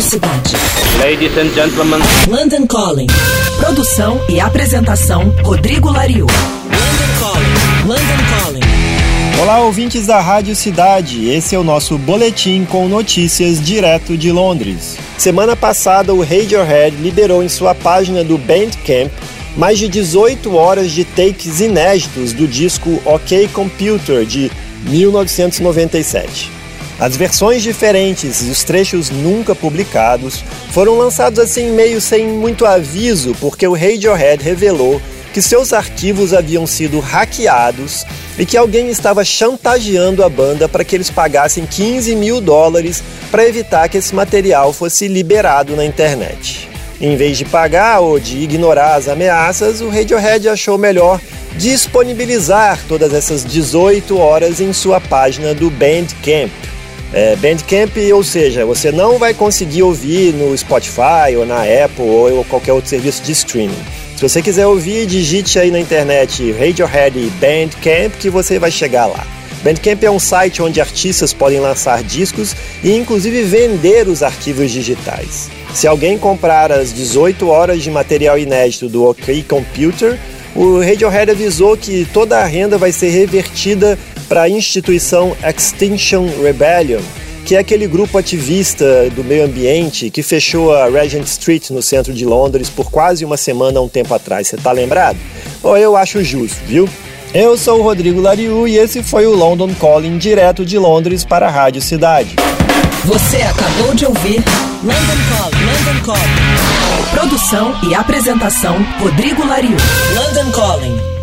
Cidade. Ladies and gentlemen. London Calling. Produção e apresentação Rodrigo Lariu. London Calling. London Calling. Olá, ouvintes da Rádio Cidade. Esse é o nosso boletim com notícias direto de Londres. Semana passada, o Radiohead liberou em sua página do Bandcamp mais de 18 horas de takes inéditos do disco OK Computer de 1997. As versões diferentes e os trechos nunca publicados foram lançados assim meio sem muito aviso, porque o Radiohead revelou que seus arquivos haviam sido hackeados e que alguém estava chantageando a banda para que eles pagassem 15 mil dólares para evitar que esse material fosse liberado na internet. Em vez de pagar ou de ignorar as ameaças, o Radiohead achou melhor disponibilizar todas essas 18 horas em sua página do Bandcamp. É, Bandcamp, ou seja, você não vai conseguir ouvir no Spotify ou na Apple ou qualquer outro serviço de streaming. Se você quiser ouvir, digite aí na internet Radiohead Bandcamp que você vai chegar lá. Bandcamp é um site onde artistas podem lançar discos e inclusive vender os arquivos digitais. Se alguém comprar as 18 horas de material inédito do OK Computer, o Radiohead avisou que toda a renda vai ser revertida para a instituição Extinction Rebellion, que é aquele grupo ativista do meio ambiente que fechou a Regent Street no centro de Londres por quase uma semana há um tempo atrás. Você tá lembrado? Bom, eu acho justo, viu? Eu sou o Rodrigo Lariu e esse foi o London Calling direto de Londres para a Rádio Cidade. Você acabou de ouvir London Calling. London Calling. Produção e apresentação Rodrigo Lariu. London Calling.